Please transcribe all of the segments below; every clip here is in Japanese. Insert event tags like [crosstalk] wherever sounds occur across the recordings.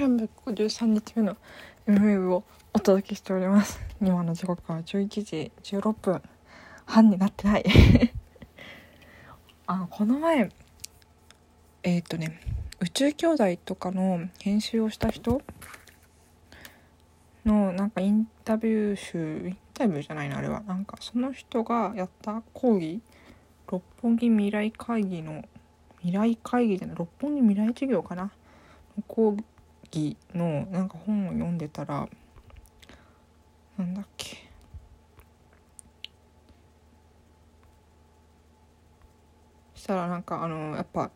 353日目の MV をお届けしております。今の時刻は11時16分。半になってない。[laughs] あのこの前えっ、ー、とね宇宙兄弟とかの編集をした人のなんかインタビュー集インタビューじゃないなあれは。なんかその人がやった講義。六本木未来会議の未来会議じゃない六本木未来授業かな？講義のなんか本を読んでたらなんだっけ。したらなんかあのやっぱ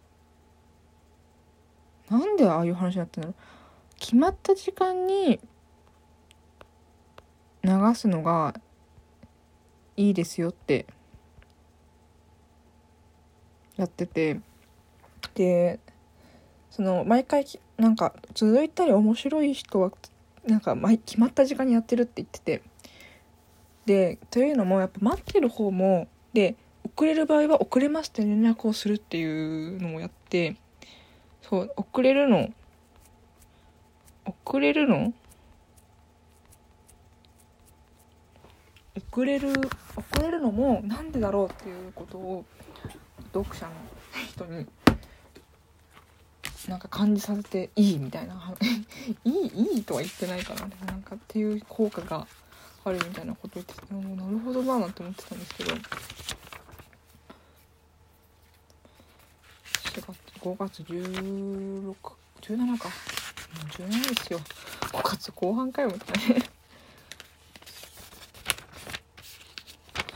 なんでああいう話になってんだろう。決まった時間に流すのがいいですよってやってて。でその毎回なんか続いたり面白い人はなんか決まった時間にやってるって言ってて。でというのもやっぱ待ってる方もで遅れる場合は遅れますって連絡をするっていうのもやってそう遅れるの遅れるの遅れる遅れるのもなんでだろうっていうことを読者の人になんか感じさせていいみたいな。[laughs] いいいいとは言ってないかなでもなんかっていう効果があるみたいなこと言っててもなるほどななんて思ってたんですけど。4月5月1617か。もう17ですよ。5月後半かよみたいな。ね [laughs]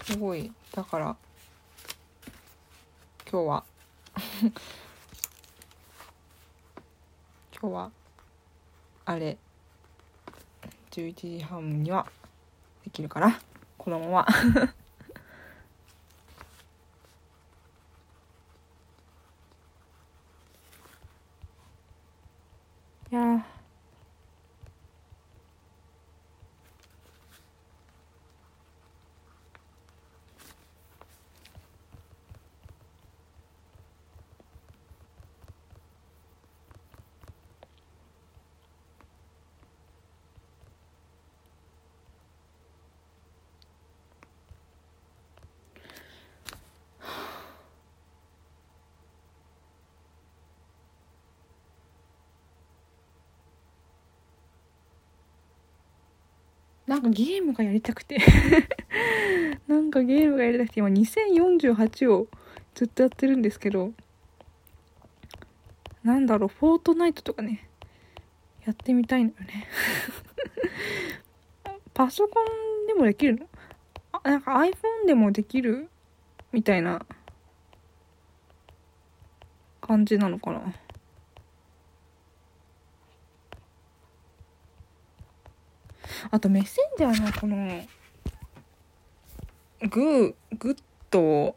すごい。だから今日は。今日はあれ。11時半にはできるからこのまま。[laughs] いやなんかゲームがやりたくて。[laughs] なんかゲームがやりたくて。今2048をずっとやってるんですけど。なんだろうフォートナイトとかね。やってみたいんだよね。[laughs] パソコンでもできるの？あなんか iPhone でもできる？みたいな感じなのかな。あとメッセンジャーのこのグーグッド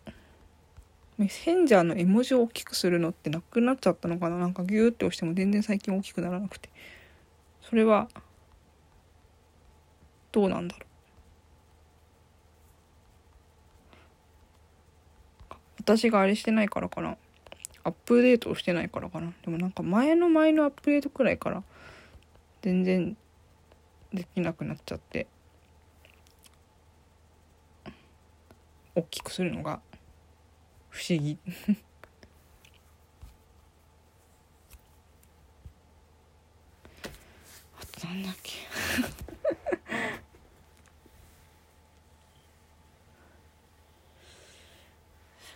メッセンジャーの絵文字を大きくするのってなくなっちゃったのかな。なんかギューって押しても全然最近大きくならなくて。それはどうなんだろう。私があれしてないからかな。アップデートをしてないからかな。でもなんか前の前のアップデートくらいから全然できなくなっちゃって。大きくするのが不思議。[laughs] あとなんだっけ。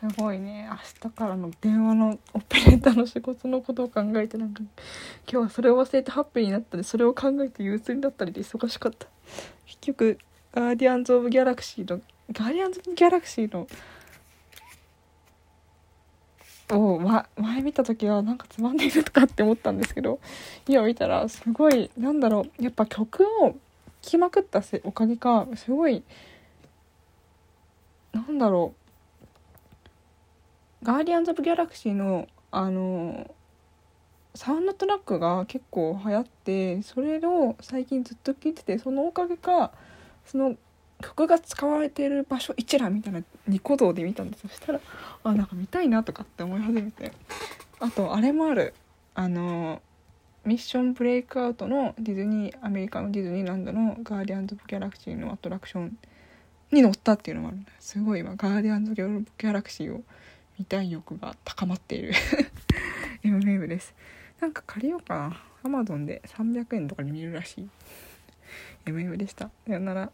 すごいね。明日からの電話のオペレーターの仕事のことを考えてなんか今日はそれを忘れてハッピーになったりそれを考えて憂鬱になったりで忙しかった。結局ガーディアンズ・オブ・ギャラクシーのガーディアンズ・オブ・ギャラクシーのを、ま、前見た時はなんかつまんでるとかって思ったんですけど今見たらすごいなんだろうやっぱ曲を聴きまくったせおかげかすごいなんだろうガーディアンズ・オブ・ギャラクシーのあのサウンドトラックが結構流行ってそれを最近ずっと聴いててそのおかげかその曲が使われてる場所一覧みたいなニコ動で見たんですそしたらあなんか見たいなとかって思い始めて。あとあれもある。あのミッションブレイクアウトのディズニーアメリカのディズニーランドのガーディアンズ・オブ・ギャラクシーのアトラクションに乗ったっていうのもあるすごい今ガーディアンズ・オブ・ギャラクシーを見たい欲が高まっている。[laughs] MM です。なんか借りようかな。Amazon で300円とかで見るらしい。MM でした。さよなら。